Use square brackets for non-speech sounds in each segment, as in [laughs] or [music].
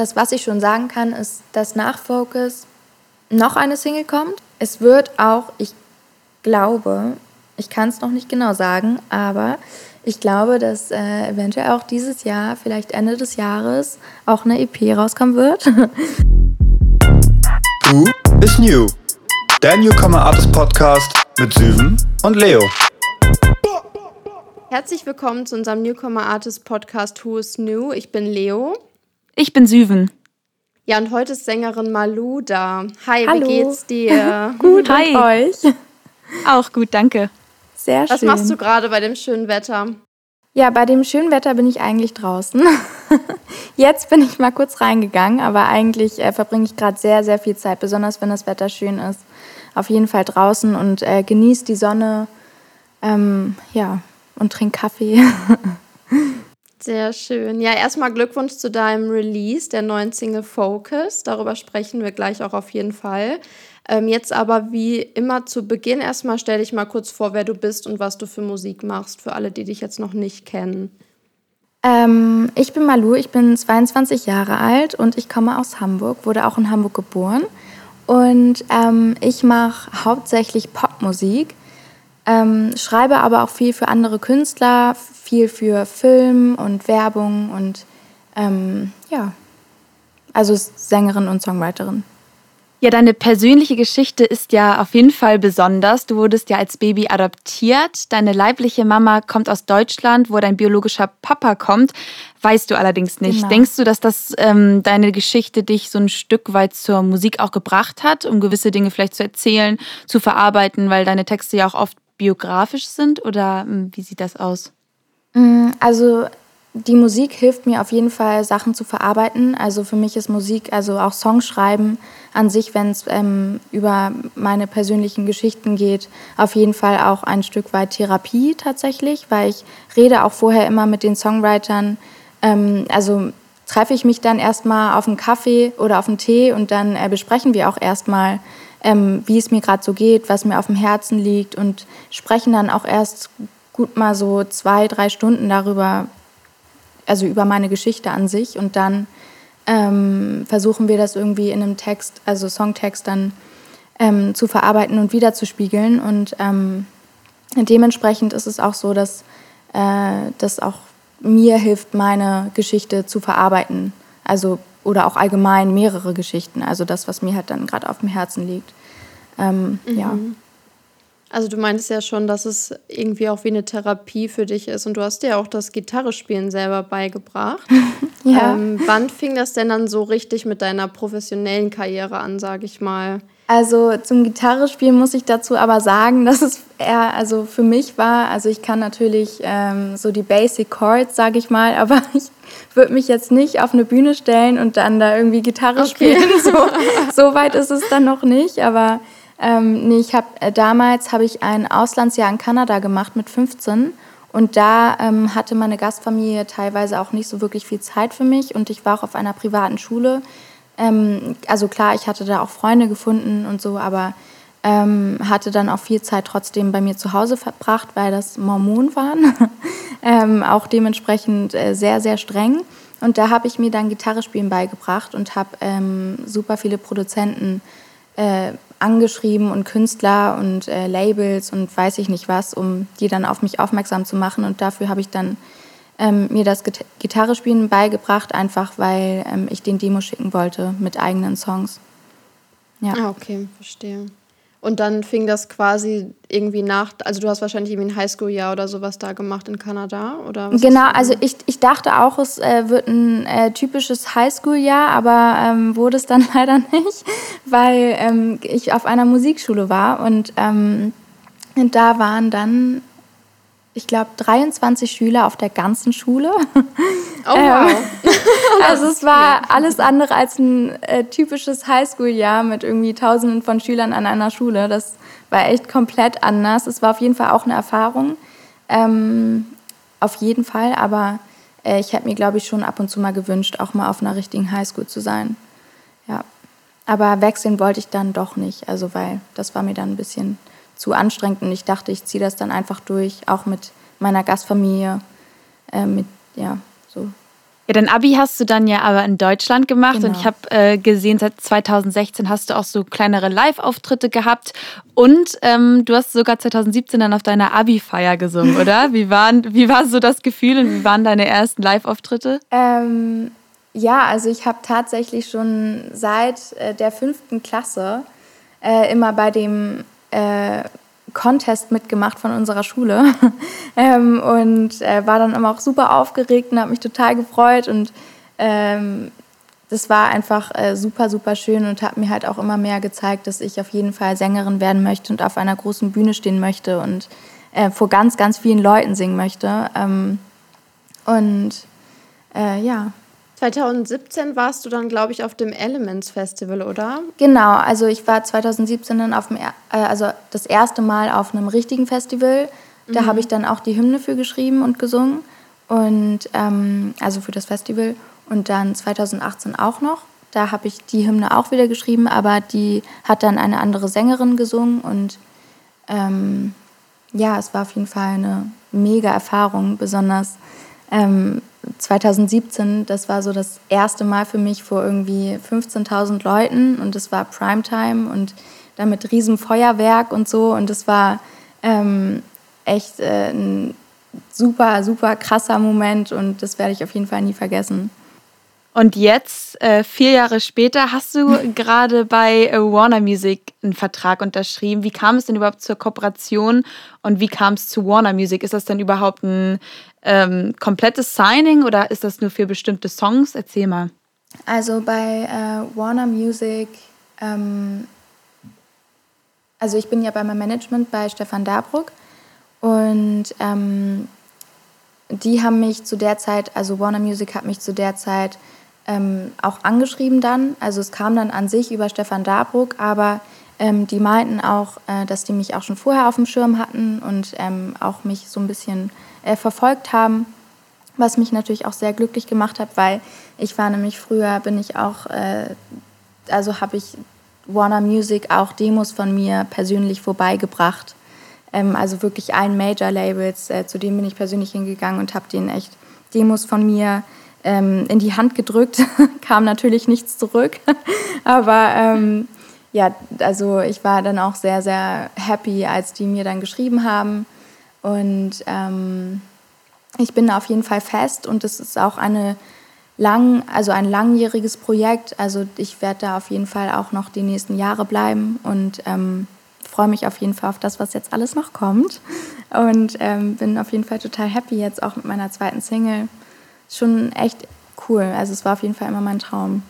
das, was ich schon sagen kann, ist, dass nach Focus noch eine Single kommt. Es wird auch, ich glaube, ich kann es noch nicht genau sagen, aber ich glaube, dass äh, eventuell auch dieses Jahr, vielleicht Ende des Jahres, auch eine EP rauskommen wird. [laughs] Who is New? Der Newcomer Artist Podcast mit Süven und Leo. Herzlich willkommen zu unserem Newcomer Artist Podcast Who is New? Ich bin Leo. Ich bin Süven. Ja, und heute ist Sängerin Malu da. Hi, Hallo. wie geht's dir? [laughs] Gut, Hi. und euch? Auch gut, danke. Sehr schön. Was machst du gerade bei dem schönen Wetter? Ja, bei dem schönen Wetter bin ich eigentlich draußen. [laughs] Jetzt bin ich mal kurz reingegangen, aber eigentlich äh, verbringe ich gerade sehr, sehr viel Zeit, besonders wenn das Wetter schön ist. Auf jeden Fall draußen und äh, genieße die Sonne. Ähm, ja, und trink Kaffee. [laughs] Sehr schön. Ja, erstmal Glückwunsch zu deinem Release der neuen Single Focus. Darüber sprechen wir gleich auch auf jeden Fall. Ähm, jetzt aber wie immer zu Beginn erstmal stell dich mal kurz vor, wer du bist und was du für Musik machst, für alle, die dich jetzt noch nicht kennen. Ähm, ich bin Malu, ich bin 22 Jahre alt und ich komme aus Hamburg, wurde auch in Hamburg geboren. Und ähm, ich mache hauptsächlich Popmusik, ähm, schreibe aber auch viel für andere Künstler, viel für Film und Werbung und ähm, ja, also Sängerin und Songwriterin. Ja, deine persönliche Geschichte ist ja auf jeden Fall besonders. Du wurdest ja als Baby adoptiert. Deine leibliche Mama kommt aus Deutschland, wo dein biologischer Papa kommt. Weißt du allerdings nicht. Genau. Denkst du, dass das ähm, deine Geschichte dich so ein Stück weit zur Musik auch gebracht hat, um gewisse Dinge vielleicht zu erzählen, zu verarbeiten, weil deine Texte ja auch oft biografisch sind? Oder ähm, wie sieht das aus? Mm, Also die Musik hilft mir auf jeden Fall, Sachen zu verarbeiten. Also für mich ist Musik, also auch Songschreiben an sich, wenn es ähm, über meine persönlichen Geschichten geht, auf jeden Fall auch ein Stück weit Therapie tatsächlich, weil ich rede auch vorher immer mit den Songwritern. Ähm, also treffe ich mich dann erstmal auf einen Kaffee oder auf einen Tee und dann äh, besprechen wir auch erstmal, ähm, wie es mir gerade so geht, was mir auf dem Herzen liegt und sprechen dann auch erst gut mal so zwei, drei Stunden darüber, also über meine Geschichte an sich und dann ähm, versuchen wir das irgendwie in einem Text, also Songtext dann ähm, zu verarbeiten und wiederzuspiegeln und ähm, dementsprechend ist es auch so, dass äh, das auch mir hilft, meine Geschichte zu verarbeiten, also oder auch allgemein mehrere Geschichten, also das, was mir halt dann gerade auf dem Herzen liegt. Ähm, Ja. Also du meintest ja schon, dass es irgendwie auch wie eine Therapie für dich ist und du hast dir auch das Gitarrespielen selber beigebracht. [laughs] Ja. Ähm, wann fing das denn dann so richtig mit deiner professionellen Karriere an, sage ich mal? Also zum Gitarrespielen muss ich dazu aber sagen, dass es eher also für mich war. Also ich kann natürlich ähm, so die Basic Chords, sage ich mal, aber [laughs] ich würde mich jetzt nicht auf eine Bühne stellen und dann da irgendwie Gitarre Okay. spielen. So, [laughs] so weit ist es dann noch nicht. Aber ähm, nee, ich habe äh, damals habe ich ein Auslandsjahr in Kanada gemacht mit 15 und da ähm, hatte meine Gastfamilie teilweise auch nicht so wirklich viel Zeit für mich und ich war auch auf einer privaten Schule. Ähm, also klar, ich hatte da auch Freunde gefunden und so, aber ähm, hatte dann auch viel Zeit trotzdem bei mir zu Hause verbracht, weil das Mormonen waren. [laughs] ähm, auch dementsprechend äh, sehr, sehr streng. Und da habe ich mir dann Gitarre spielen beigebracht und habe ähm, super viele Produzenten äh, angeschrieben und Künstler und äh, Labels und weiß ich nicht was, um die dann auf mich aufmerksam zu machen. Und dafür habe ich dann ähm, mir das Git Gitarrespielen beigebracht, einfach weil ähm, ich den Demo schicken wollte mit eigenen Songs. Ja. Ah, okay, verstehe. Und dann fing das quasi irgendwie nach, also du hast wahrscheinlich irgendwie ein Highschool-Jahr oder sowas da gemacht in Kanada, oder? Genau, also gemacht? ich, ich dachte auch, es äh, wird ein äh, typisches Highschool-Jahr, aber ähm, wurde es dann [laughs] leider nicht, weil ähm, ich auf einer Musikschule war und, ähm, und da waren dann, ich glaube, 23 Schüler auf der ganzen Schule. Oh, wow. [laughs] Also es war alles andere als ein äh, typisches Highschool-Jahr mit irgendwie Tausenden von Schülern an einer Schule. Das war echt komplett anders. Es war auf jeden Fall auch eine Erfahrung. Ähm, auf jeden Fall, aber äh, ich hätte mir, glaube ich, schon ab und zu mal gewünscht, auch mal auf einer richtigen Highschool zu sein. Ja. Aber wechseln wollte ich dann doch nicht, also weil das war mir dann ein bisschen zu anstrengend und ich dachte, ich ziehe das dann einfach durch, auch mit meiner Gastfamilie, äh, mit, ja, so Ja, dein Abi hast du dann ja aber in Deutschland gemacht Genau. und ich habe äh, gesehen, seit 2016 hast du auch so kleinere Live-Auftritte gehabt und ähm, du hast sogar 2017 dann auf deiner Abi-Feier gesungen, oder? [laughs] Wie, waren, wie war so das Gefühl und wie waren deine ersten Live-Auftritte? Ähm, ja, also ich habe tatsächlich schon seit äh, der fünften Klasse äh, immer bei dem äh, Contest mitgemacht von unserer Schule. [laughs] Ähm, und äh, war dann immer auch super aufgeregt und habe mich total gefreut. Und ähm, das war einfach äh, super, super schön und hat mir halt auch immer mehr gezeigt, dass ich auf jeden Fall Sängerin werden möchte und auf einer großen Bühne stehen möchte und äh, vor ganz, ganz vielen Leuten singen möchte. Ähm, und äh, ja, 2017 warst du dann, glaube ich, auf dem Elements Festival, oder? Genau, also ich war 2017 dann auf dem, äh, also das erste Mal auf einem richtigen Festival. Da habe ich dann auch die Hymne für geschrieben und gesungen. Und ähm, also für das Festival. Und dann 2018 auch noch. Da habe ich die Hymne auch wieder geschrieben, aber die hat dann eine andere Sängerin gesungen. Und ähm, ja, es war auf jeden Fall eine mega Erfahrung, besonders ähm, 2017, das war so das erste Mal für mich vor irgendwie 15.000 Leuten und es war Primetime und dann mit riesem Feuerwerk und so und es war ähm, echt äh, ein super, super krasser Moment und das werde ich auf jeden Fall nie vergessen. Und jetzt, äh, vier Jahre später, hast du [laughs] gerade bei äh, Warner Music einen Vertrag unterschrieben. Wie kam es denn überhaupt zur Kooperation und wie kam es zu Warner Music? Ist das denn überhaupt ein ähm, komplettes Signing oder ist das nur für bestimmte Songs? Erzähl mal. Also bei äh, Warner Music, ähm, also ich bin ja bei meinem Management bei Stefan Dabruck und ähm, die haben mich zu der Zeit, also Warner Music hat mich zu der Zeit ähm, auch angeschrieben dann. Also es kam dann an sich über Stefan Dabruck, aber ähm, die meinten auch, äh, dass die mich auch schon vorher auf dem Schirm hatten und ähm, auch mich so ein bisschen äh, verfolgt haben. Was mich natürlich auch sehr glücklich gemacht hat, weil ich war nämlich früher, bin ich auch, äh, also habe ich Warner Music auch Demos von mir persönlich vorbeigebracht. Ähm, also wirklich allen Major-Labels, äh, zu denen bin ich persönlich hingegangen und habe denen echt Demos von mir ähm, in die Hand gedrückt. [laughs] Kam natürlich nichts zurück. [laughs] Aber ähm, ja, also ich war dann auch sehr, sehr happy, als die mir dann geschrieben haben. Und ähm, ich bin da auf jeden Fall fest und es ist auch eine lang, also ein langjähriges Projekt. Also ich werde da auf jeden Fall auch noch die nächsten Jahre bleiben und ähm, freue mich auf jeden Fall auf das, was jetzt alles noch kommt. Und ähm, bin auf jeden Fall total happy jetzt auch mit meiner zweiten Single. Schon echt cool. Also es war auf jeden Fall immer mein Traum.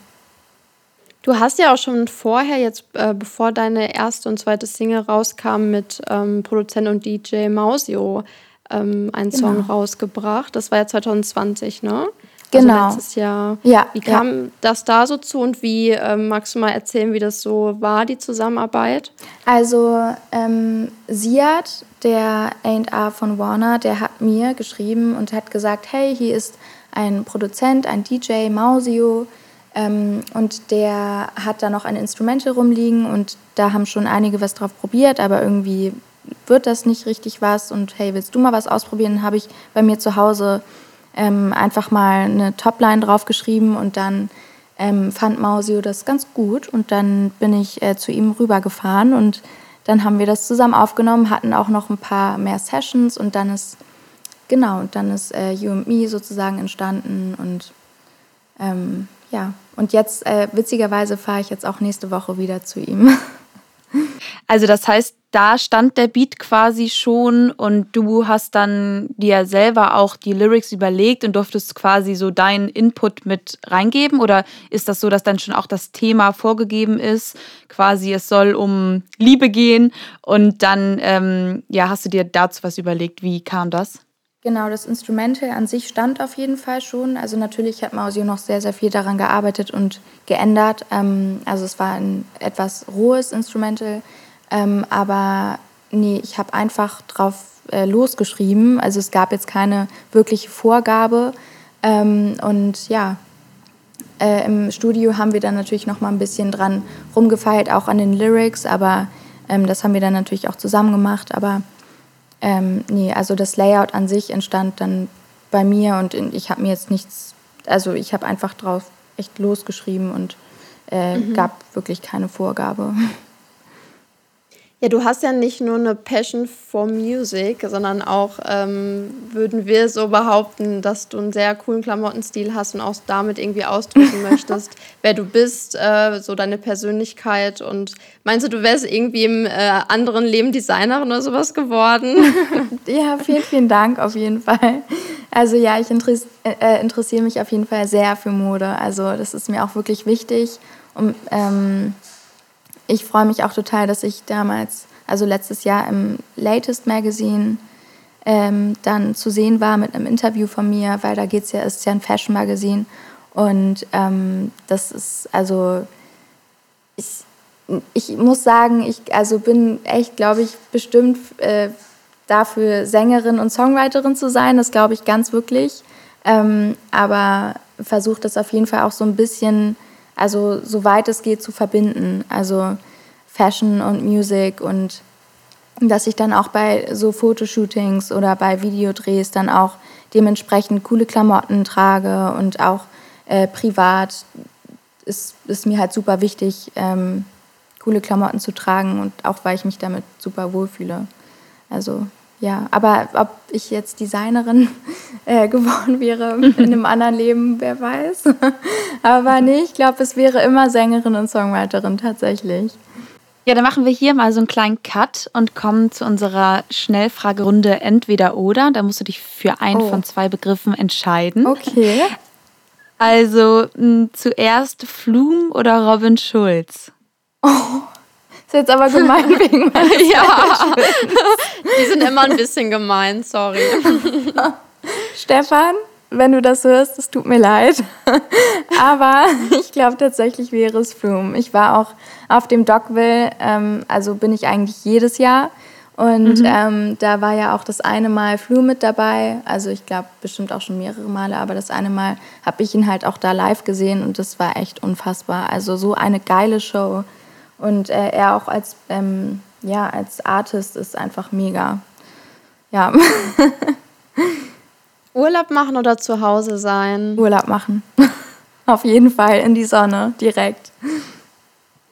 Du hast ja auch schon vorher, jetzt äh, bevor deine erste und zweite Single rauskam, mit ähm, Produzent und DJ Mausio ähm, einen Song Genau. rausgebracht. Das war ja 2020, ne? Genau. Also letztes Jahr. Ja, Wie ja. kam das da so zu und wie ähm, magst du mal erzählen, wie das so war, die Zusammenarbeit? Also ähm, Siad, der A&R von Warner, der hat mir geschrieben und hat gesagt, hey, hier ist ein Produzent, ein DJ, Mausio, ähm, und der hat da noch ein Instrumental rumliegen und da haben schon einige was drauf probiert, aber irgendwie wird das nicht richtig was und hey, willst du mal was ausprobieren? Habe ich bei mir zu Hause ähm, einfach mal eine Topline draufgeschrieben und dann ähm, fand Mausio das ganz gut und dann bin ich äh, zu ihm rübergefahren und dann haben wir das zusammen aufgenommen, hatten auch noch ein paar mehr Sessions und dann ist, genau, und dann ist äh, You and Me sozusagen entstanden und ähm, ja, und jetzt, äh, witzigerweise, fahre ich jetzt auch nächste Woche wieder zu ihm. [laughs] Also das heißt, da stand der Beat quasi schon und du hast dann dir selber auch die Lyrics überlegt und durftest quasi so deinen Input mit reingeben? Oder ist das so, dass dann schon auch das Thema vorgegeben ist? Quasi, es soll um Liebe gehen und dann ähm, ja, hast du dir dazu was überlegt. Wie kam das? Genau, das Instrumental an sich stand auf jeden Fall schon. Also natürlich hat Mausio noch sehr, sehr viel daran gearbeitet und geändert. Ähm, also es war ein etwas rohes Instrumental, ähm, aber nee, ich habe einfach drauf äh, losgeschrieben. Also es gab jetzt keine wirkliche Vorgabe. Ähm, und ja, äh, im Studio haben wir dann natürlich noch mal ein bisschen dran rumgefeilt, auch an den Lyrics, aber das haben wir dann natürlich auch zusammen gemacht. Aber ähm, nee, also das Layout an sich entstand dann bei mir und in- ich habe mir jetzt nichts also ich habe einfach drauf echt losgeschrieben und äh, mhm. gab wirklich keine Vorgabe. [laughs] Ja, du hast ja nicht nur eine Passion for Music, sondern auch ähm, würden wir so behaupten, dass du einen sehr coolen Klamottenstil hast und auch damit irgendwie ausdrücken [laughs] möchtest, wer du bist, äh, so deine Persönlichkeit. Und meinst du, du wärst irgendwie im äh, anderen Leben Designerin oder sowas geworden? [laughs] ja, vielen, vielen Dank auf jeden Fall. Also ja, ich interess äh, interessiere mich auf jeden Fall sehr für Mode. Also das ist mir auch wirklich wichtig. Und, ähm, ich freue mich auch total, dass ich damals, also letztes Jahr im Latest Magazine, ähm, dann zu sehen war mit einem Interview von mir, weil da geht's ja, ist ja ein Fashion Magazine und ähm, das ist also ich, ich muss sagen, ich also bin echt, glaube ich, bestimmt äh, dafür Sängerin und Songwriterin zu sein. Das glaube ich ganz wirklich. Ähm, aber versuche das auf jeden Fall auch so ein bisschen also soweit es geht zu verbinden. Also Fashion und Music und dass ich dann auch bei so Fotoshootings oder bei Videodrehs dann auch dementsprechend coole Klamotten trage und auch äh, privat ist, ist mir halt super wichtig, ähm, coole Klamotten zu tragen und auch weil ich mich damit super wohlfühle. Also ja, aber ob ich jetzt Designerin [laughs] äh, geworden wäre [laughs] in einem anderen Leben, wer weiß. [laughs] aber nee, ich glaube, es wäre immer Sängerin und Songwriterin tatsächlich. Ja, dann machen wir hier mal so einen kleinen Cut und kommen zu unserer Schnellfragerunde entweder oder. Da musst du dich für einen oh. von zwei Begriffen entscheiden. Okay. Also mh, zuerst Flum oder Robin Schulz? Oh. Ist jetzt aber gemein [laughs] wegen meines Ja, die sind immer ein bisschen gemein, sorry. [laughs] Stefan, wenn du das hörst, es tut mir leid. aber ich glaube tatsächlich wäre es Froome. Ich war auch auf dem Dogville, ähm, also bin ich eigentlich jedes Jahr. Und mhm. ähm, da war ja auch das eine Mal Flu mit dabei. Also ich glaube bestimmt auch schon mehrere Male, aber das eine Mal habe ich ihn halt auch da live gesehen und das war echt unfassbar. Also so eine geile Show. Und äh, er auch als, ähm, ja, als Artist ist einfach mega. Ja. [laughs] Urlaub machen oder zu Hause sein? Urlaub machen. [laughs] Auf jeden Fall in die Sonne, direkt.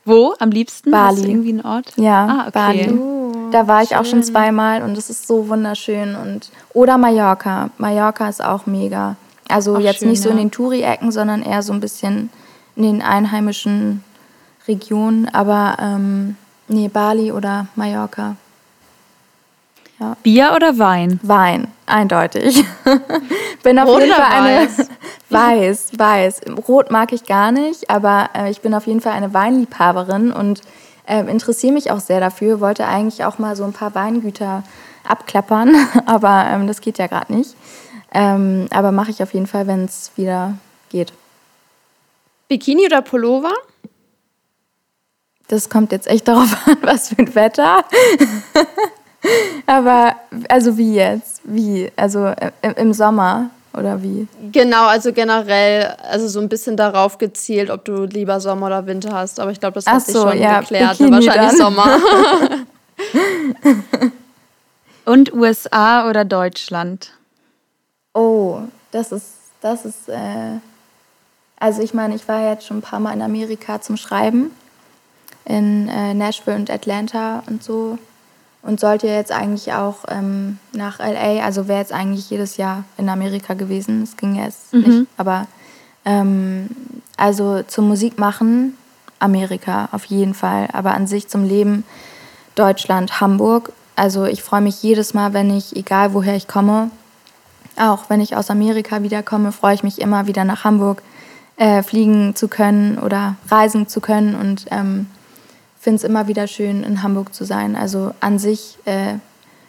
Wo am liebsten? Bali. irgendwie ein Ort? Ja, ah, okay. Bali. Oh, da war ich schön. auch schon zweimal und es ist so wunderschön. Und, oder Mallorca. Mallorca ist auch mega. Also auch jetzt schön, nicht so in den Touri-Ecken, sondern eher so ein bisschen in den einheimischen Region, aber ähm, nee, Bali oder Mallorca. Ja. Bier oder Wein? Wein, eindeutig. [laughs] bin auf Rot jeden Fall eine weiß? [laughs] weiß, weiß. Rot mag ich gar nicht, aber äh, ich bin auf jeden Fall eine Weinliebhaberin und äh, interessiere mich auch sehr dafür. Wollte eigentlich auch mal so ein paar Weingüter abklappern, [laughs] aber ähm, das geht ja gerade nicht. Ähm, aber mache ich auf jeden Fall, wenn es wieder geht. Bikini oder Pullover? Das kommt jetzt echt darauf an, [laughs] was für ein Wetter. Aber, also wie jetzt? Wie? Also äh, im, Sommer oder wie? Genau, also generell, also so ein bisschen darauf gezielt, ob du lieber Sommer oder Winter hast. Aber ich glaube, das hat so, sich schon ja, geklärt. Bikini Wahrscheinlich dann. Sommer. [laughs] Und USA oder Deutschland? Oh, das ist, das ist, äh, also ich meine, ich war jetzt schon ein paar Mal in Amerika zum Schreiben in äh, Nashville und Atlanta und so. Und sollte jetzt eigentlich auch ähm, nach LA, also wäre jetzt eigentlich jedes Jahr in Amerika gewesen. Das ging jetzt mhm. nicht. Aber ähm, also zum Musik machen, Amerika auf jeden Fall. Aber an sich zum Leben Deutschland, Hamburg. Also ich freue mich jedes Mal, wenn ich, egal woher ich komme, auch wenn ich aus Amerika wiederkomme, freue ich mich immer wieder nach Hamburg äh, fliegen zu können oder reisen zu können und ähm, finde es immer wieder schön, in Hamburg zu sein. Also an sich äh,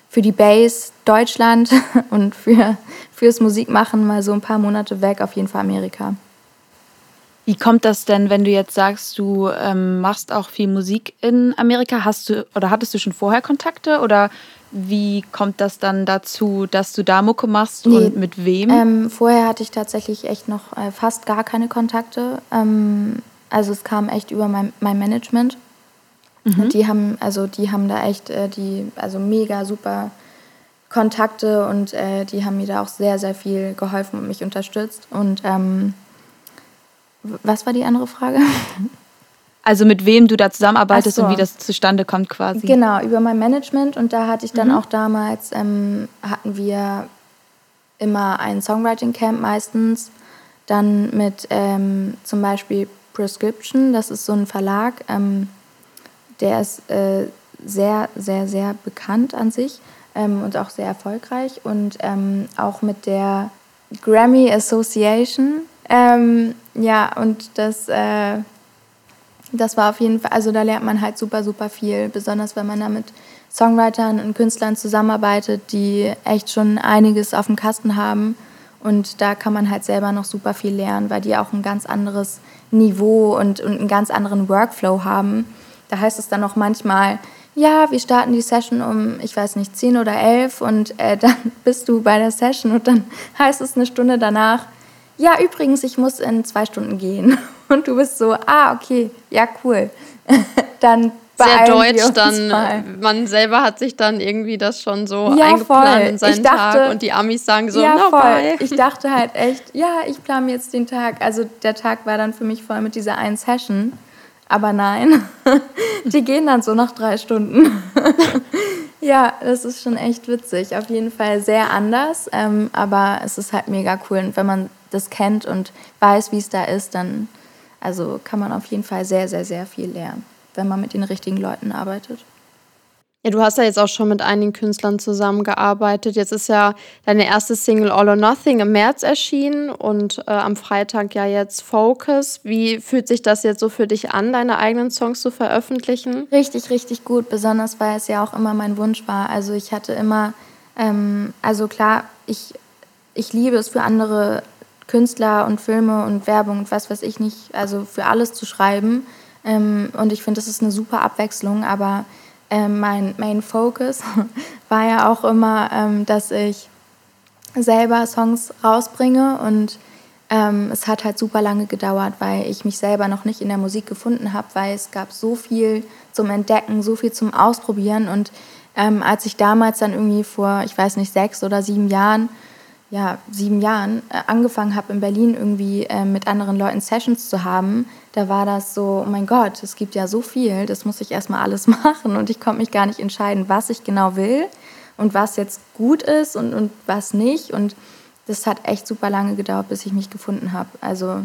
für die Base Deutschland [laughs] und für, fürs Musikmachen mal so ein paar Monate weg, auf jeden Fall Amerika. Wie kommt das denn, wenn du jetzt sagst, du ähm, machst auch viel Musik in Amerika? Hast du oder hattest du schon vorher Kontakte oder wie kommt das dann dazu, dass du da Mucke machst nee, und mit wem? Ähm, vorher hatte ich tatsächlich echt noch äh, fast gar keine Kontakte. Ähm, also es kam echt über mein, mein Management. Mhm. Die haben, also die haben da echt äh, die, also mega super Kontakte und äh, die haben mir da auch sehr, sehr viel geholfen und mich unterstützt. Und ähm, was war die andere Frage? [laughs] Also mit wem du da zusammenarbeitest so. und wie das zustande kommt quasi. Genau, über mein Management. Und da hatte ich dann mhm. auch damals, ähm, hatten wir immer ein Songwriting-Camp meistens. Dann mit ähm, zum Beispiel Prescription, das ist so ein Verlag, ähm, der ist äh, sehr, sehr, sehr bekannt an sich ähm, und auch sehr erfolgreich. Und ähm, auch mit der Grammy Association. Ähm, ja, und das, äh, das war auf jeden Fall, also da lernt man halt super, super viel, besonders wenn man da mit Songwritern und Künstlern zusammenarbeitet, die echt schon einiges auf dem Kasten haben. Und da kann man halt selber noch super viel lernen, weil die auch ein ganz anderes Niveau und, und einen ganz anderen Workflow haben. Da heißt es dann auch manchmal, ja, wir starten die Session um, ich weiß nicht, 10 oder 11 und äh, [laughs] dann bist du bei der Session und dann [laughs] heißt es eine Stunde danach, ja, übrigens, ich muss in zwei Stunden gehen. [laughs] Und du bist so, ah, okay, ja, cool. dann sehr deutsch dann. Man selber hat sich dann irgendwie das schon so ja, eingeplant voll. in seinen dachte, Tag und die Amis sagen so, ja, no, voll. Bye. Ich dachte halt echt, ja, ich plane jetzt den Tag. Also der Tag war dann für mich voll mit dieser einen Session. Aber nein, [laughs] die gehen dann so nach drei Stunden. [laughs] ja, das ist schon echt witzig. Auf jeden Fall sehr anders, ähm, aber es ist halt mega cool. Und wenn man das kennt und weiß, wie es da ist, dann also kann man auf jeden Fall sehr, sehr, sehr viel lernen, wenn man mit den richtigen Leuten arbeitet. Ja, du hast ja jetzt auch schon mit einigen Künstlern zusammengearbeitet. Jetzt ist ja deine erste Single All or Nothing im März erschienen und äh, am Freitag ja jetzt Focus. Wie fühlt sich das jetzt so für dich an, deine eigenen Songs zu veröffentlichen? Richtig, richtig gut, besonders weil es ja auch immer mein Wunsch war. Also ich hatte immer, ähm, also klar, ich, ich liebe es für andere Künstler und Filme und Werbung und was weiß ich nicht, also für alles zu schreiben. Ähm, und ich finde, das ist eine super Abwechslung, aber ähm, mein Main Focus [laughs] war ja auch immer, ähm, dass ich selber Songs rausbringe und ähm, es hat halt super lange gedauert, weil ich mich selber noch nicht in der Musik gefunden habe, weil es gab so viel zum Entdecken, so viel zum Ausprobieren und ähm, als ich damals dann irgendwie vor, ich weiß nicht, sechs oder sieben Jahren, ja, sieben Jahren äh, angefangen habe in Berlin irgendwie äh, mit anderen Leuten Sessions zu haben, da war das so, oh mein Gott, es gibt ja so viel, das muss ich erstmal alles [laughs] machen und ich konnte mich gar nicht entscheiden, was ich genau will und was jetzt gut ist und, und was nicht. Und das hat echt super lange gedauert, bis ich mich gefunden habe. Also,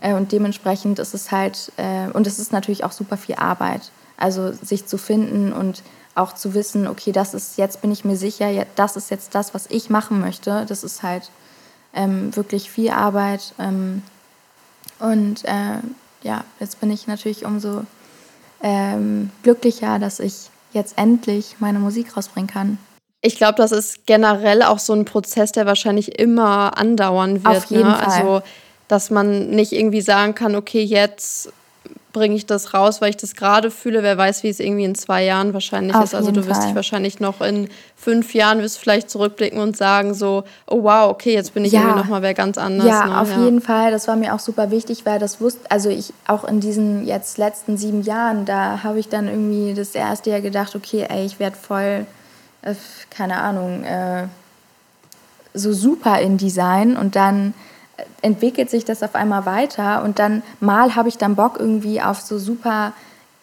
äh, und dementsprechend ist es halt, äh, und es ist natürlich auch super viel Arbeit. Also sich zu finden und auch zu wissen, okay, das ist, jetzt bin ich mir sicher, das ist jetzt das, was ich machen möchte. Das ist halt ähm, wirklich viel Arbeit. Ähm, und äh, ja, jetzt bin ich natürlich umso ähm, glücklicher, dass ich jetzt endlich meine Musik rausbringen kann. Ich glaube, das ist generell auch so ein Prozess, der wahrscheinlich immer andauern wird. Auf jeden ne? Fall. Also, dass man nicht irgendwie sagen kann, okay, jetzt bringe ich das raus, weil ich das gerade fühle. Wer weiß, wie es irgendwie in zwei Jahren wahrscheinlich Auf ist. Also du wirst Fall. dich wahrscheinlich noch in fünf Jahren wirst vielleicht zurückblicken und sagen so, oh wow, okay, jetzt bin ich ja. irgendwie noch mal wer ganz anders. Ja, ne? auf ja. jeden Fall. Das war mir auch super wichtig, weil das wusste, also ich auch in diesen jetzt letzten sieben Jahren, da habe ich dann irgendwie das erste Jahr gedacht, okay, ey, ich werde voll, äh, keine Ahnung, äh, so super in Design und dann entwickelt sich das auf einmal weiter und dann mal habe ich dann Bock irgendwie auf so super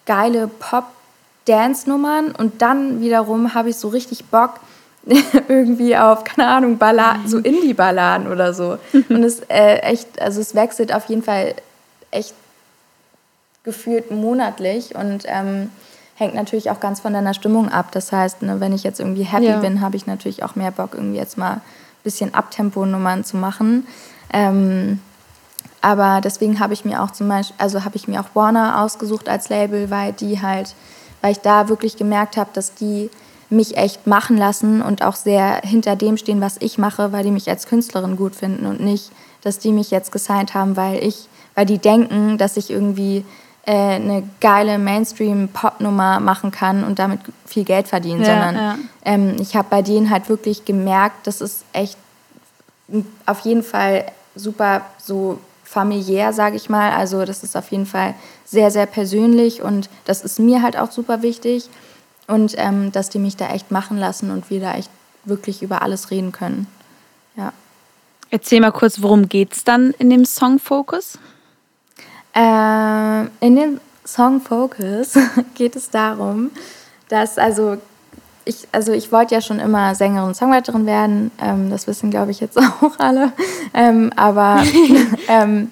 geile Pop-Dance-Nummern und dann wiederum habe ich so richtig Bock [laughs] irgendwie auf, keine Ahnung, Balladen, so Indie-Balladen oder so. Und es äh, echt, also es wechselt auf jeden Fall echt gefühlt monatlich und ähm, hängt natürlich auch ganz von deiner Stimmung ab. Das heißt, ne, wenn ich jetzt irgendwie happy ja. bin, habe ich natürlich auch mehr Bock, irgendwie jetzt mal ein bisschen Abtempo-Nummern zu machen. Ähm, aber deswegen habe ich mir auch zum Beispiel, also habe ich mir auch Warner ausgesucht als Label, weil die halt, weil ich da wirklich gemerkt habe, dass die mich echt machen lassen und auch sehr hinter dem stehen, was ich mache, weil die mich als Künstlerin gut finden und nicht, dass die mich jetzt gesigned haben, weil ich, weil die denken, dass ich irgendwie äh, eine geile Mainstream-Pop-Nummer machen kann und damit viel Geld verdienen, ja, sondern ja. Ähm, ich habe bei denen halt wirklich gemerkt, das ist echt auf jeden Fall super so familiär, sage ich mal. Also das ist auf jeden Fall sehr, sehr persönlich und das ist mir halt auch super wichtig. Und ähm, dass die mich da echt machen lassen und wir da echt wirklich über alles reden können. Ja. Erzähl mal kurz, worum geht es dann in dem Song Focus? Äh, in dem Song Focus [laughs] geht es darum, dass also ich, also ich wollte ja schon immer Sängerin und Songwriterin werden. Ähm, das wissen, glaube ich, jetzt [laughs] auch alle. Ähm, aber [laughs] ähm,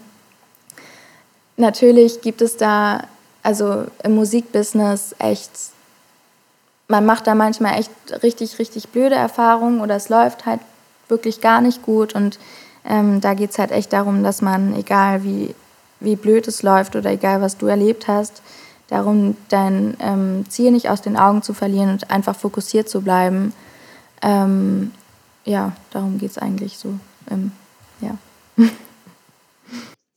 natürlich gibt es da, also im Musikbusiness echt, man macht da manchmal echt richtig, richtig blöde Erfahrungen oder es läuft halt wirklich gar nicht gut. Und ähm, da geht es halt echt darum, dass man, egal wie, wie blöd es läuft oder egal was du erlebt hast, darum, dein ähm, Ziel nicht aus den Augen zu verlieren und einfach fokussiert zu bleiben. Ähm, ja, darum geht es eigentlich so. Ähm, ja. [laughs]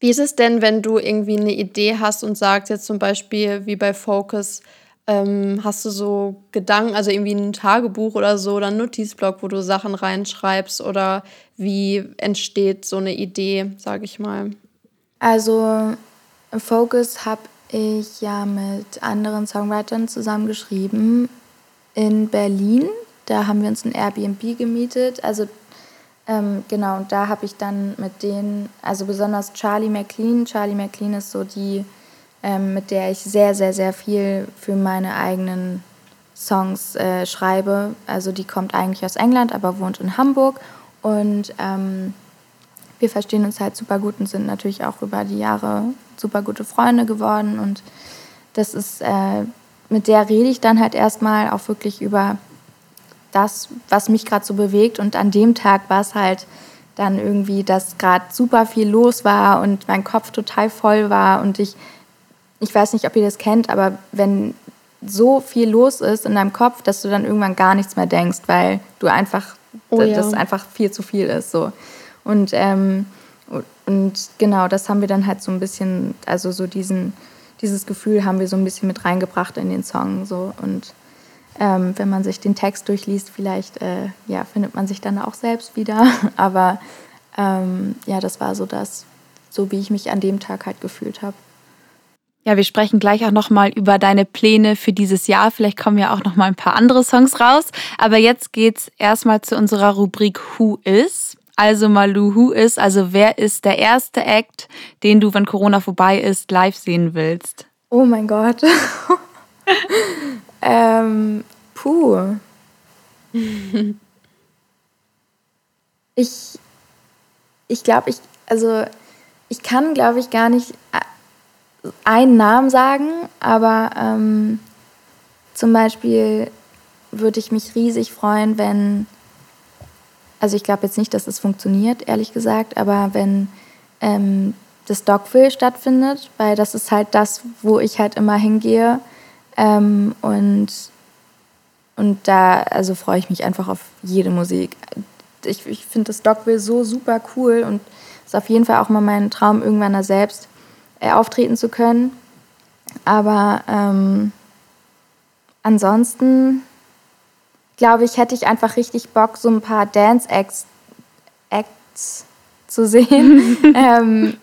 Wie ist es denn, wenn du irgendwie eine Idee hast und sagst, jetzt zum Beispiel wie bei Focus, ähm, hast du so Gedanken, also irgendwie ein Tagebuch oder so oder ein Notizblock, wo du Sachen reinschreibst oder wie entsteht so eine Idee, sage ich mal? Also Focus habe ich ja mit anderen Songwritern zusammengeschrieben in Berlin. Da haben wir uns ein Airbnb gemietet. Also ähm, genau, und da habe ich dann mit denen, also besonders Charlie McLean. Charlie McLean ist so die, ähm, mit der ich sehr, sehr, sehr viel für meine eigenen Songs äh, schreibe. Also die kommt eigentlich aus England, aber wohnt in Hamburg. Und ähm, wir verstehen uns halt super gut und sind natürlich auch über die Jahre super gute Freunde geworden. Und das ist, äh, mit der rede ich dann halt erstmal auch wirklich über das, was mich gerade so bewegt. Und an dem Tag war es halt dann irgendwie, dass gerade super viel los war und mein Kopf total voll war. Und ich, ich weiß nicht, ob ihr das kennt, aber wenn so viel los ist in deinem Kopf, dass du dann irgendwann gar nichts mehr denkst, weil du einfach, oh, ja. das einfach viel zu viel ist. So. Und, ähm, und genau, das haben wir dann halt so ein bisschen, also so diesen, dieses Gefühl haben wir so ein bisschen mit reingebracht in den Song. So. Und ähm, wenn man sich den Text durchliest, vielleicht äh, ja, findet man sich dann auch selbst wieder. [laughs] Aber ähm, ja, das war so das, so wie ich mich an dem Tag halt gefühlt habe. Ja, wir sprechen gleich auch nochmal über deine Pläne für dieses Jahr. Vielleicht kommen ja auch nochmal ein paar andere Songs raus. Aber jetzt geht's erstmal zu unserer Rubrik Who Is. Also Malu, who is, also wer ist der erste Act, den du, wenn Corona vorbei ist, live sehen willst? Oh mein Gott. [laughs] ähm, puh. [laughs] ich ich glaube, ich, also ich kann, glaube ich, gar nicht einen Namen sagen, aber ähm, zum Beispiel würde ich mich riesig freuen, wenn also ich glaube jetzt nicht, dass es funktioniert, ehrlich gesagt, aber wenn ähm, das Dogville stattfindet, weil das ist halt das, wo ich halt immer hingehe. Ähm, und, und da also freue ich mich einfach auf jede Musik. Ich, ich finde das Dogville so super cool und ist auf jeden Fall auch mal mein Traum, irgendwann da selbst äh, auftreten zu können. Aber ähm, ansonsten glaube ich, hätte ich einfach richtig Bock, so ein paar Dance-Acts Acts zu sehen. [laughs] ähm,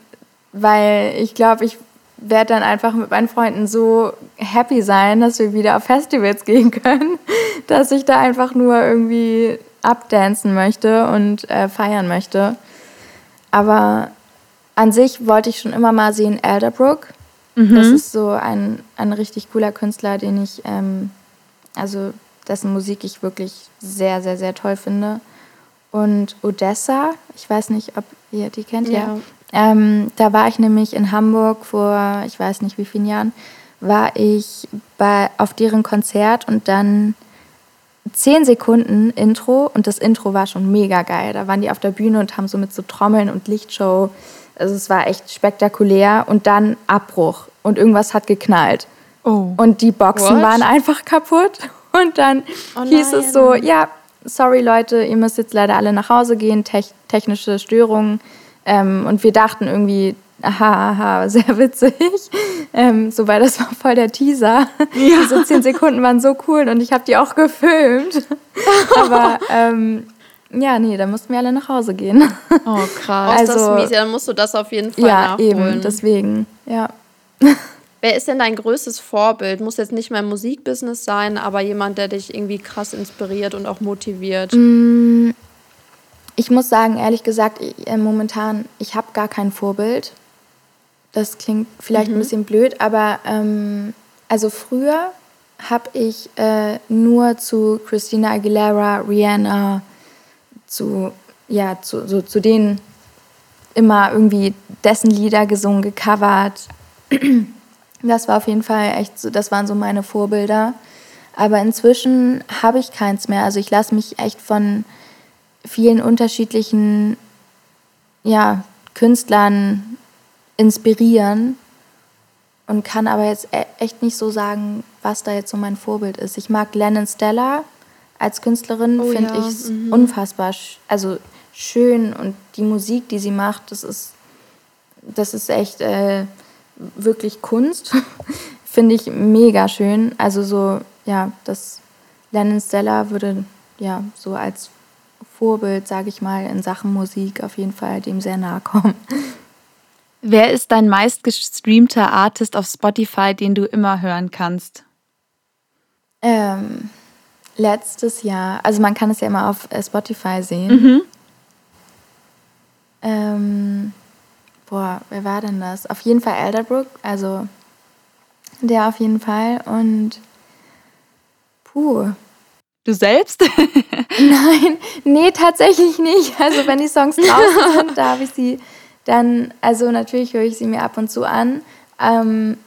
weil ich glaube, ich werde dann einfach mit meinen Freunden so happy sein, dass wir wieder auf Festivals gehen können, [laughs] dass ich da einfach nur irgendwie abdancen möchte und äh, feiern möchte. Aber an sich wollte ich schon immer mal sehen Elderbrook. Mhm. Das ist so ein, ein richtig cooler Künstler, den ich, ähm, also dessen Musik ich wirklich sehr, sehr, sehr toll finde. Und Odessa, ich weiß nicht, ob ihr die kennt, ja. ja. Ähm, da war ich nämlich in Hamburg vor, ich weiß nicht wie vielen Jahren, war ich bei, auf deren Konzert und dann zehn Sekunden Intro und das Intro war schon mega geil. Da waren die auf der Bühne und haben so mit so Trommeln und Lichtshow, also es war echt spektakulär und dann Abbruch und irgendwas hat geknallt. Oh. Und die Boxen What? waren einfach kaputt und dann oh hieß es so, ja, sorry Leute, ihr müsst jetzt leider alle nach Hause gehen, te technische Störungen. Ähm, und wir dachten irgendwie, aha, aha, sehr witzig. Ähm, so, weil das war voll der Teaser. Ja. Diese zehn Sekunden waren so cool und ich habe die auch gefilmt. Aber ähm, ja, nee, da mussten wir alle nach Hause gehen. Oh, krass. Also, das mies. Ja, dann musst du das auf jeden Fall ja, nachholen. Ja, eben, deswegen, ja. Wer ist denn dein größtes Vorbild? Muss jetzt nicht mehr im Musikbusiness sein, aber jemand, der dich irgendwie krass inspiriert und auch motiviert. Mm, ich muss sagen, ehrlich gesagt, ich, äh, momentan, ich habe gar kein Vorbild. Das klingt vielleicht mhm. ein bisschen blöd, aber ähm, also früher habe ich äh, nur zu Christina Aguilera, Rihanna, zu, ja, zu, so, zu denen immer irgendwie dessen Lieder gesungen, gecovert. [clears throat] Das war auf jeden Fall echt so, das waren so meine Vorbilder. Aber inzwischen habe ich keins mehr. Also ich lasse mich echt von vielen unterschiedlichen ja, Künstlern inspirieren und kann aber jetzt e-, echt nicht so sagen, was da jetzt so mein Vorbild ist. Ich mag Lennon Stella als Künstlerin, oh, finde ja. ich mhm. unfassbar, also schön und die Musik, die sie macht, das ist, das ist echt äh, wirklich Kunst. [laughs] finde ich mega schön. Also so, ja, das Lennon Stella würde ja so als Vorbild, sage ich mal, in Sachen Musik auf jeden Fall dem sehr nahe kommen. [laughs] Wer ist dein meistgestreamter Artist auf Spotify, den du immer hören kannst? Ähm, letztes Jahr, also man kann es ja immer auf äh, Spotify sehen. Mhm. Ähm, boah, wer war denn das? Auf jeden Fall Elderbrook, also der auf jeden Fall. Und puh. Du selbst? [laughs] Nein, nee, tatsächlich nicht. Also wenn die Songs draußen [laughs] sind, da habe ich sie dann, also natürlich höre ich sie mir ab und zu an. Ähm,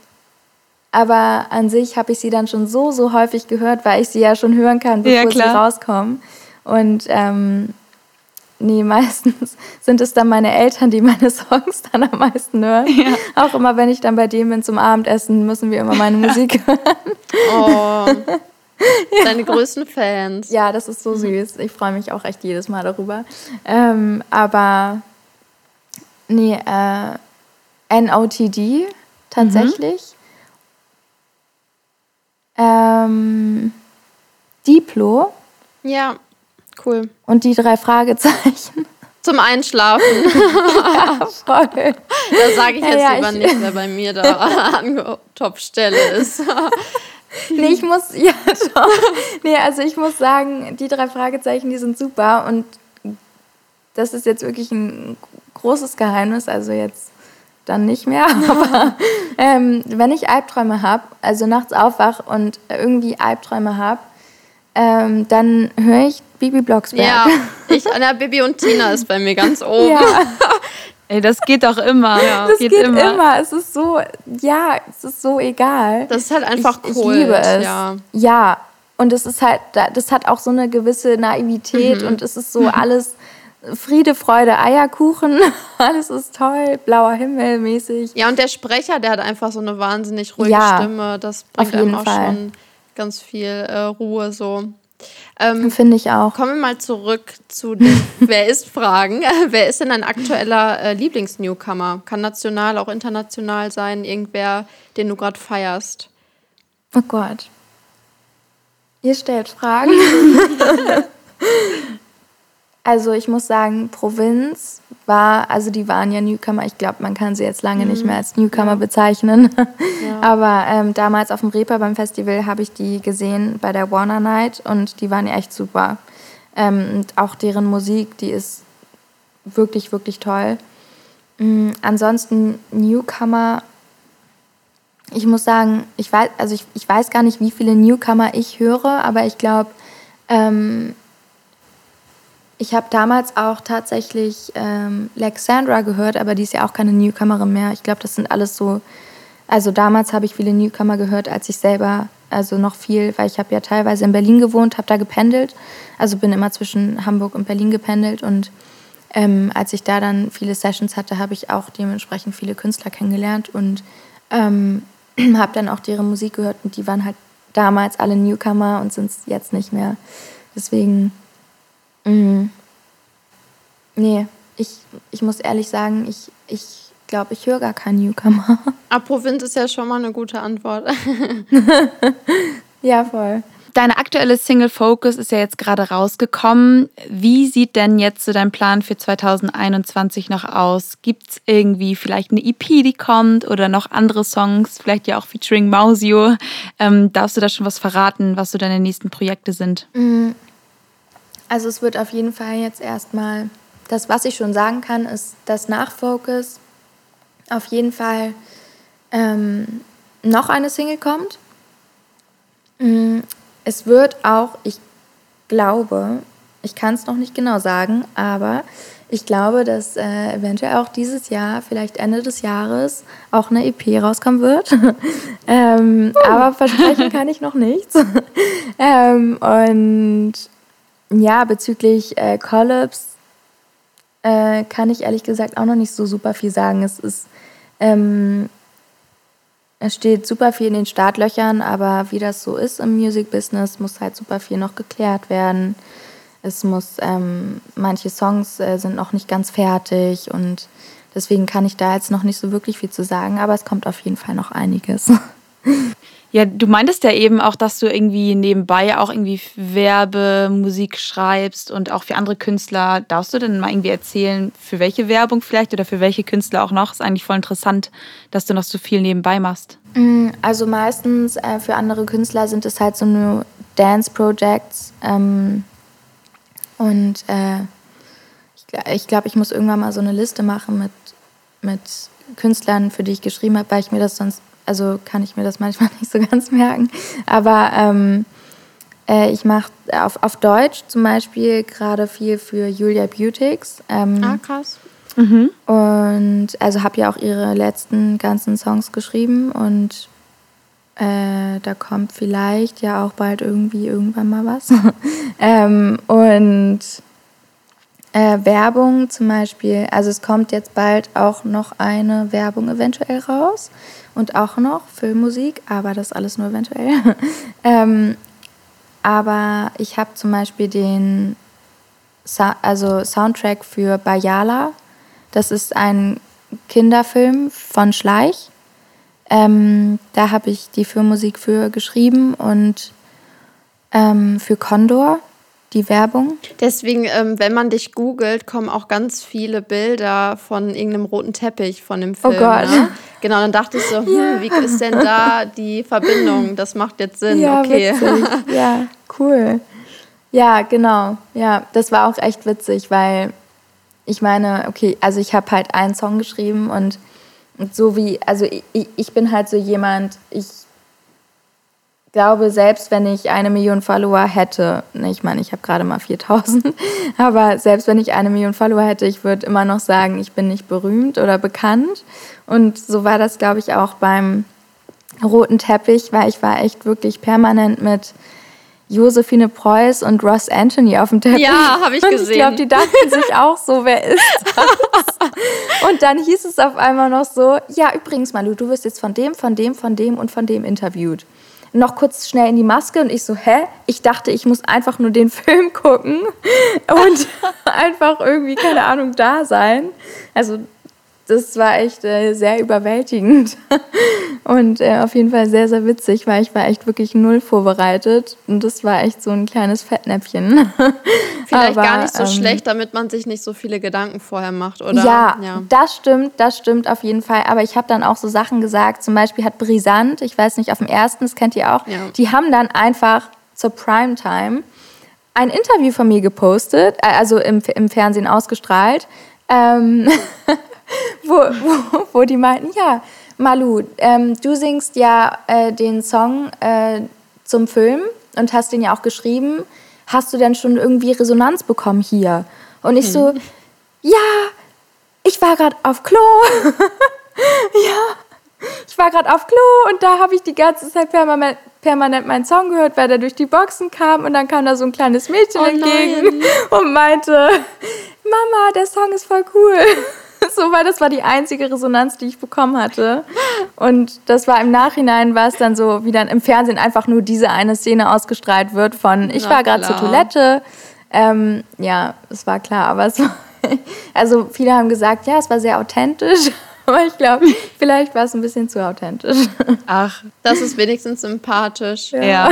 aber an sich habe ich sie dann schon so, so häufig gehört, weil ich sie ja schon hören kann, bevor ja, sie rauskommen. Und ähm, nee, meistens sind es dann meine Eltern, die meine Songs dann am meisten hören. Ja. Auch immer, wenn ich dann bei denen bin zum Abendessen, müssen wir immer meine Musik [laughs] hören. Oh. Ja. Deine größten Fans. Ja, das ist so süß. Ich freue mich auch echt jedes Mal darüber. Ähm, aber Nee, äh, NOTD tatsächlich. Mhm. Ähm, Diplo. Ja, cool. Und die drei Fragezeichen. Zum Einschlafen. [laughs] ja, voll. Da sage ich jetzt ja, ja, lieber ich, nicht, wer bei mir da an Topstelle ist. [laughs] nee, ich muss, ja, doch. Nee, also ich muss sagen, die drei Fragezeichen, die sind super und das ist jetzt wirklich ein großes Geheimnis, also jetzt dann nicht mehr. [laughs] Aber ähm, wenn ich Albträume habe, also nachts aufwach und irgendwie Albträume habe, ähm, dann höre ich Bibi Blocksberg. Ja, [laughs] ich, na, Bibi und Tina ist bei mir ganz oben. Ja. [laughs] Ey, das geht doch immer. Ja. Das geht, geht immer. immer. Es ist so, ja, es ist so egal. Das ist halt einfach ich, cool. Ich liebe es. Ja. ja. Und es ist halt, das hat auch so eine gewisse Naivität mhm. und es ist so alles Friede, Freude, Eierkuchen, [laughs] alles ist toll, blauer Himmel mäßig. Ja, und der Sprecher, der hat einfach so eine wahnsinnig ruhige ja, Stimme. Das bringt einem auch Fall. schon ganz viel äh, Ruhe so. Ähm, Finde ich auch. Kommen wir mal zurück zu den [laughs] Wer ist Fragen. [laughs] Wer ist denn dein aktueller äh, Lieblingsnewcomer? Kann national, auch international sein, irgendwer, den du gerade feierst. Oh Gott. Ihr stellt Fragen. [laughs] Also ich muss sagen, Provinz war, also die waren ja Newcomer. Ich glaube, man kann sie jetzt lange mhm. nicht mehr als Newcomer ja. bezeichnen. [laughs] Ja. Aber ähm, damals auf dem Reaper beim Festival habe ich die gesehen bei der Warner Night und die waren echt super. Ähm, und auch deren Musik, die ist wirklich, wirklich toll. Mhm, ansonsten Newcomer, ich muss sagen, ich weiß, also ich, ich weiß gar nicht, wie viele Newcomer ich höre, aber ich glaube, ähm, ich habe damals auch tatsächlich ähm, Lexandra gehört, aber die ist ja auch keine Newcomerin mehr. Ich glaube, das sind alles so. Also damals habe ich viele Newcomer gehört, als ich selber, also noch viel, weil ich habe ja teilweise in Berlin gewohnt, habe da gependelt. Also bin immer zwischen Hamburg und Berlin gependelt und ähm, als ich da dann viele Sessions hatte, habe ich auch dementsprechend viele Künstler kennengelernt und ähm, [clears throat] habe dann auch deren Musik gehört und die waren halt damals alle Newcomer und sind es jetzt nicht mehr. Deswegen Mhm. Nee, ich, ich muss ehrlich sagen, ich, ich glaube, ich höre gar keinen Newcomer. [laughs] Aber Provinz ist ja schon mal eine gute Antwort. [laughs] ja, voll. Deine aktuelle Single Focus ist ja jetzt gerade rausgekommen. Wie sieht denn jetzt so dein Plan für 2021 noch aus? Gibt es irgendwie vielleicht eine EP, die kommt oder noch andere Songs, vielleicht ja auch featuring Mausio? Ähm, darfst du da schon was verraten, was so deine nächsten Projekte sind? Mm. Also es wird auf jeden Fall jetzt erstmal, das was ich schon sagen kann, ist, dass nach Focus auf jeden Fall ähm, noch eine Single kommt. Mm, es wird auch, ich glaube, ich kann es noch nicht genau sagen, aber ich glaube, dass äh, eventuell auch dieses Jahr, vielleicht Ende des Jahres, auch eine EP rauskommen wird. [laughs] ähm, uh. Aber versprechen kann ich noch nichts. [laughs] ähm, und ja, bezüglich äh, Collabs äh, kann ich ehrlich gesagt auch noch nicht so super viel sagen. Es ist ähm, es steht super viel in den Startlöchern, aber wie das so ist im Music-Business, muss halt super viel noch geklärt werden. Es muss, ähm, manche Songs äh, sind noch nicht ganz fertig und deswegen kann ich da jetzt noch nicht so wirklich viel zu sagen, aber es kommt auf jeden Fall noch einiges. [laughs] Ja, du meintest ja eben auch, dass du irgendwie nebenbei auch irgendwie Werbemusik schreibst und auch für andere Künstler. Darfst du denn mal irgendwie erzählen, für welche Werbung vielleicht oder für welche Künstler auch noch? Ist eigentlich voll interessant, dass du noch so viel nebenbei machst. Mm, also meistens äh, für andere Künstler sind es halt so nur Dance-Projects. Ähm, und äh, ich glaube, ich, glaub, ich muss irgendwann mal so eine Liste machen mit, mit Künstlern, für die ich geschrieben habe, weil ich mir das sonst also kann ich mir das manchmal [laughs] nicht so ganz merken. Aber ähm, äh, ich mache auf, auf Deutsch zum Beispiel gerade viel für Julia Beautix. Ähm, ah, krass. Mhm. Und also habe ja auch ihre letzten ganzen Songs geschrieben und äh, da kommt vielleicht ja auch bald irgendwie irgendwann mal was. [laughs] ähm, und äh, Werbung zum Beispiel, also es kommt jetzt bald auch noch eine Werbung eventuell raus und auch noch Filmmusik, aber das alles nur eventuell. [laughs] ähm, aber ich habe zum Beispiel den Sa also Soundtrack für Bayala. Das ist ein Kinderfilm von Schleich. Ähm, da habe ich die Filmmusik für geschrieben und ähm, für Condor die Werbung. Deswegen, ähm, wenn man dich googelt, kommen auch ganz viele Bilder von irgendeinem roten Teppich von dem oh Film. Oh Gott. Ne? Genau, dann dachte ich so, [laughs] hm, ja. wie ist denn da die Verbindung? Das macht jetzt Sinn, ja, okay. Witzig. [laughs] Ja, cool. Ja, genau. Ja, das war auch echt witzig, weil ich meine, okay, also ich habe halt einen Song geschrieben und, und so wie, also ich, ich bin halt so jemand, ich glaube, selbst wenn ich eine Million Follower hätte, ne, ich meine, ich habe gerade mal 4000, [laughs] aber selbst wenn ich eine Million Follower hätte, ich würde immer noch sagen, ich bin nicht berühmt oder bekannt. Und so war das, glaube ich, auch beim roten Teppich, weil ich war echt wirklich permanent mit Josephine Preuß und Ross Anthony auf dem Teppich. Ja, habe ich gesehen. ich glaube, die dachten sich auch so, wer ist [laughs] das? und dann hieß es auf einmal noch so, ja, übrigens, Malu, du wirst jetzt von dem, von dem, von dem und von dem interviewt noch kurz schnell in die Maske und ich so, hä? Ich dachte, ich muss einfach nur den [laughs] Film gucken und [laughs] einfach irgendwie, keine Ahnung, da sein. Also das war echt äh, sehr überwältigend [laughs] und äh, auf jeden Fall sehr, sehr witzig, weil ich war echt wirklich null vorbereitet und das war echt so ein kleines Fettnäpfchen. [laughs] Vielleicht Aber, gar nicht so ähm, schlecht, damit man sich nicht so viele Gedanken vorher macht, oder? Ja, ja. das stimmt, das stimmt auf jeden Fall. Aber ich habe dann auch so Sachen gesagt, zum Beispiel hat Brisant, ich weiß nicht, auf dem ersten, das kennt ihr auch, ja. die haben dann einfach zur Primetime ein Interview von mir gepostet, äh, also im, im Fernsehen ausgestrahlt. Ähm, [laughs] [laughs] wo, wo, wo die meinten, ja, Malu, ähm, du singst ja äh, den Song äh, zum Film und hast den ja auch geschrieben. Hast du denn schon irgendwie Resonanz bekommen hier? Und ich so, hm. ja, ich war gerade auf Klo. [laughs] ja, ich war gerade auf Klo und da habe ich die ganze Zeit permanent, permanent meinen Song gehört, weil der durch die Boxen kam und dann kam da so ein kleines Mädchen oh entgegen [laughs] und meinte, Mama, der Song ist voll cool. So, weil das war die einzige Resonanz, die ich bekommen hatte. Und das war im Nachhinein, war es dann so, wie dann im Fernsehen einfach nur diese eine Szene ausgestrahlt wird von, ich war gerade zur Toilette. Ähm, ja, es war klar, aber es war, [laughs] also viele haben gesagt, ja, es war sehr authentisch. [laughs] Aber ich glaube, vielleicht war es ein bisschen zu authentisch. Ach, das ist wenigstens sympathisch. Ja. ja.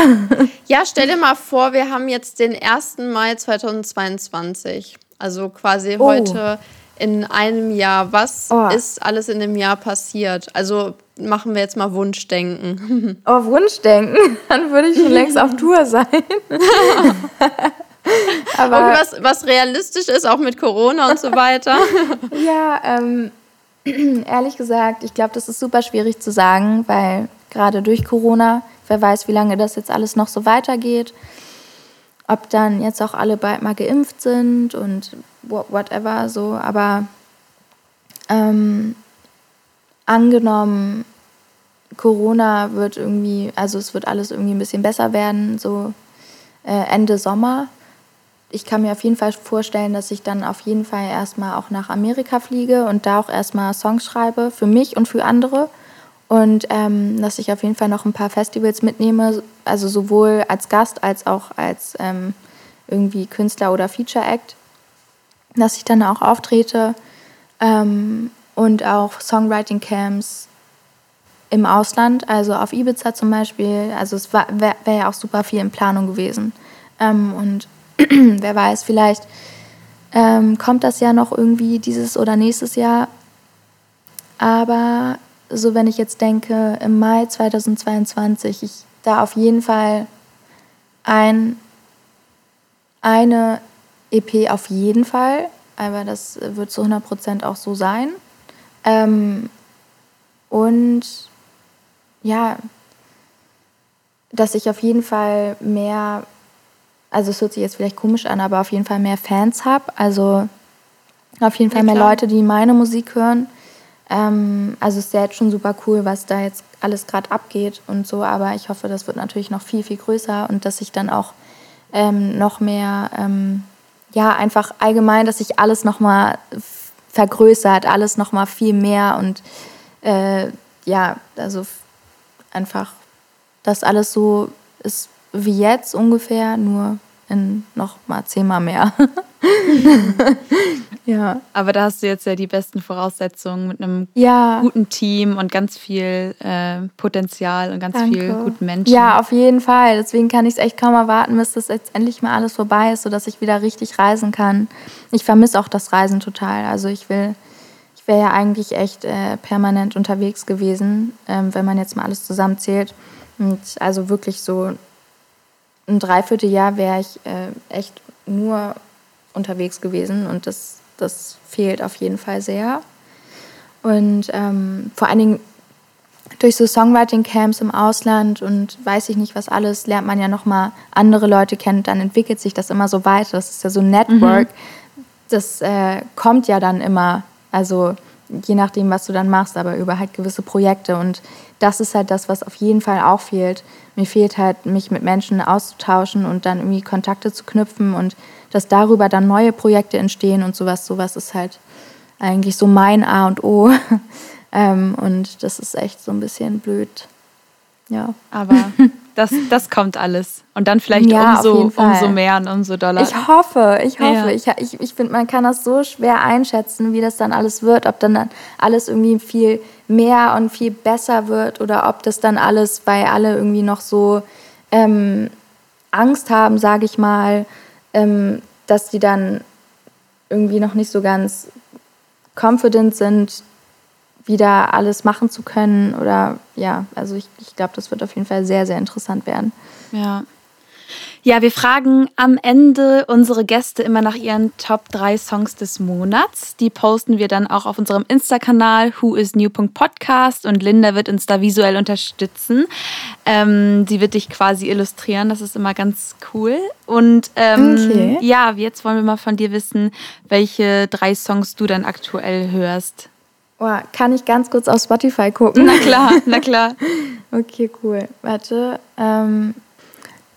Ja, stell dir mal vor, wir haben jetzt den 1. Mai 2022. Also quasi oh. heute in einem Jahr. Was oh. ist alles in dem Jahr passiert? Also machen wir jetzt mal Wunschdenken. [laughs] Oh, Wunschdenken? [laughs] Dann würde ich schon längst auf Tour sein. [laughs] Aber und was, was realistisch ist, auch mit Corona und so weiter. ja, ähm, [clears throat] ehrlich gesagt, ich glaube, das ist super schwierig zu sagen, weil gerade durch Corona, wer weiß, wie lange das jetzt alles noch so weitergeht, ob dann jetzt auch alle bald mal geimpft sind und whatever so, aber ähm, angenommen, Corona wird irgendwie, also es wird alles irgendwie ein bisschen besser werden, so äh, Ende Sommer, ich kann mir auf jeden Fall vorstellen, dass ich dann auf jeden Fall erstmal auch nach Amerika fliege und da auch erstmal Songs schreibe, für mich und für andere. Und ähm, dass ich auf jeden Fall noch ein paar Festivals mitnehme, also sowohl als Gast als auch als ähm, irgendwie Künstler oder Feature Act, dass ich dann auch auftrete ähm, und auch Songwriting Camps im Ausland, also auf Ibiza zum Beispiel. Also es wäre wär ja auch super viel in Planung gewesen. Ähm, und [clears throat] wer weiß, vielleicht ähm, kommt das ja noch irgendwie dieses oder nächstes Jahr. Aber so wenn ich jetzt denke, im Mai 2022, ich da auf jeden Fall ein, eine EP auf jeden Fall, aber das wird zu 100% auch so sein. Ähm, und ja, dass ich auf jeden Fall mehr also es hört sich jetzt vielleicht komisch an, aber auf jeden Fall mehr Fans habe. Also auf jeden Fall ja, mehr Leute, die meine Musik hören. Ähm, also es ist ja jetzt schon super cool, was da jetzt alles gerade abgeht und so, aber ich hoffe, das wird natürlich noch viel, viel größer und dass ich dann auch ähm, noch mehr, ähm, ja, einfach allgemein, dass sich alles nochmal vergrößert, alles nochmal viel mehr und äh, ja, also einfach, dass alles so ist, wie jetzt ungefähr, nur in noch mal zehnmal mehr. [laughs] ja. Aber da hast du jetzt ja die besten Voraussetzungen mit einem ja. guten Team und ganz viel äh, Potenzial und ganz Danke. viel guten Menschen. Ja, auf jeden Fall. Deswegen kann ich es echt kaum erwarten, bis das jetzt endlich mal alles vorbei ist, sodass ich wieder richtig reisen kann. Ich vermisse auch das Reisen total. Also ich will, ich wäre ja eigentlich echt äh, permanent unterwegs gewesen, ähm, wenn man jetzt mal alles zusammenzählt. Und also wirklich so ein Dreivierteljahr wäre ich äh, echt nur unterwegs gewesen und das, das fehlt auf jeden Fall sehr. Und ähm, vor allen Dingen durch so Songwriting-Camps im Ausland und weiß ich nicht was alles, lernt man ja nochmal andere Leute kennen. Dann entwickelt sich das immer so weiter. Das ist ja so ein Network. Mhm. Das äh, kommt ja dann immer, also je nachdem, was du dann machst, aber über halt gewisse Projekte. Und das ist halt das, was auf jeden Fall auch fehlt. Mir fehlt halt, mich mit Menschen auszutauschen und dann irgendwie Kontakte zu knüpfen und dass darüber dann neue Projekte entstehen und sowas. Sowas ist halt eigentlich so mein A und O. [laughs] ähm, und das ist echt so ein bisschen blöd. Ja. Aber [laughs] das, das kommt alles. Und dann vielleicht ja, umso, umso mehr und umso doller. Ich hoffe, ich hoffe. Ja. Ich, ich, ich finde, man kann das so schwer einschätzen, wie das dann alles wird. Ob dann, alles irgendwie viel mehr und viel besser wird oder ob das dann alles, weil alle irgendwie noch so ähm, Angst haben, sage ich mal, ähm, dass die dann irgendwie noch nicht so ganz confident sind, wieder alles machen zu können. Oder ja, also ich, ich glaube, das wird auf jeden Fall sehr, sehr interessant werden. Ja. Ja, wir fragen am Ende unsere Gäste immer nach ihren Top 3 Songs des Monats. Die posten wir dann auch auf unserem Insta-Kanal whoisnew.podcast und Linda wird uns da visuell unterstützen. Ähm, sie wird dich quasi illustrieren, das ist immer ganz cool. Und ähm, okay. ja, jetzt wollen wir mal von dir wissen, welche drei Songs du dann aktuell hörst. Oh, kann ich ganz kurz auf Spotify gucken? Na klar, na klar. [laughs] okay, cool. Warte. Ähm,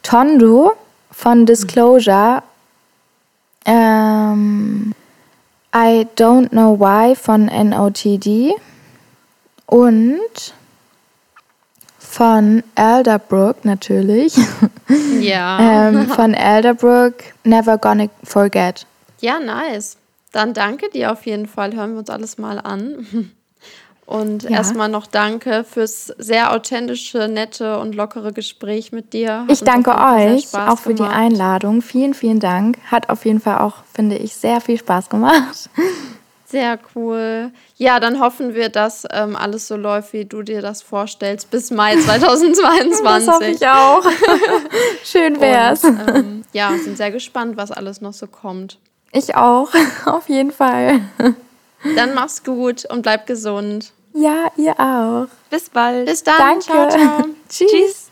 Tondo von Disclosure. Ähm, I Don't Know Why von NOTD. Und von Elderbrook natürlich. Ja. [laughs] ähm, von Elderbrook Never Gonna Forget. Ja, nice. Dann danke dir auf jeden Fall. Hören wir uns alles mal an. [laughs] Und ja. erstmal noch danke fürs sehr authentische, nette und lockere Gespräch mit dir. Hat ich danke euch auch für gemacht. die Einladung. Vielen, vielen Dank. Hat auf jeden Fall auch, finde ich, sehr viel Spaß gemacht. [laughs] Sehr cool. Ja, dann hoffen wir, dass ähm, alles so läuft, wie du dir das vorstellst, bis Mai [laughs] 2022. das hoffe ich auch. Schön wär's. Und, ähm, ja, sind sehr gespannt, was alles noch so kommt. Ich auch, [laughs] auf jeden Fall. Dann mach's gut und bleib gesund. Ja, ihr auch. Bis bald. Bis dann. Danke. Ciao, ciao. [laughs] Tschüss.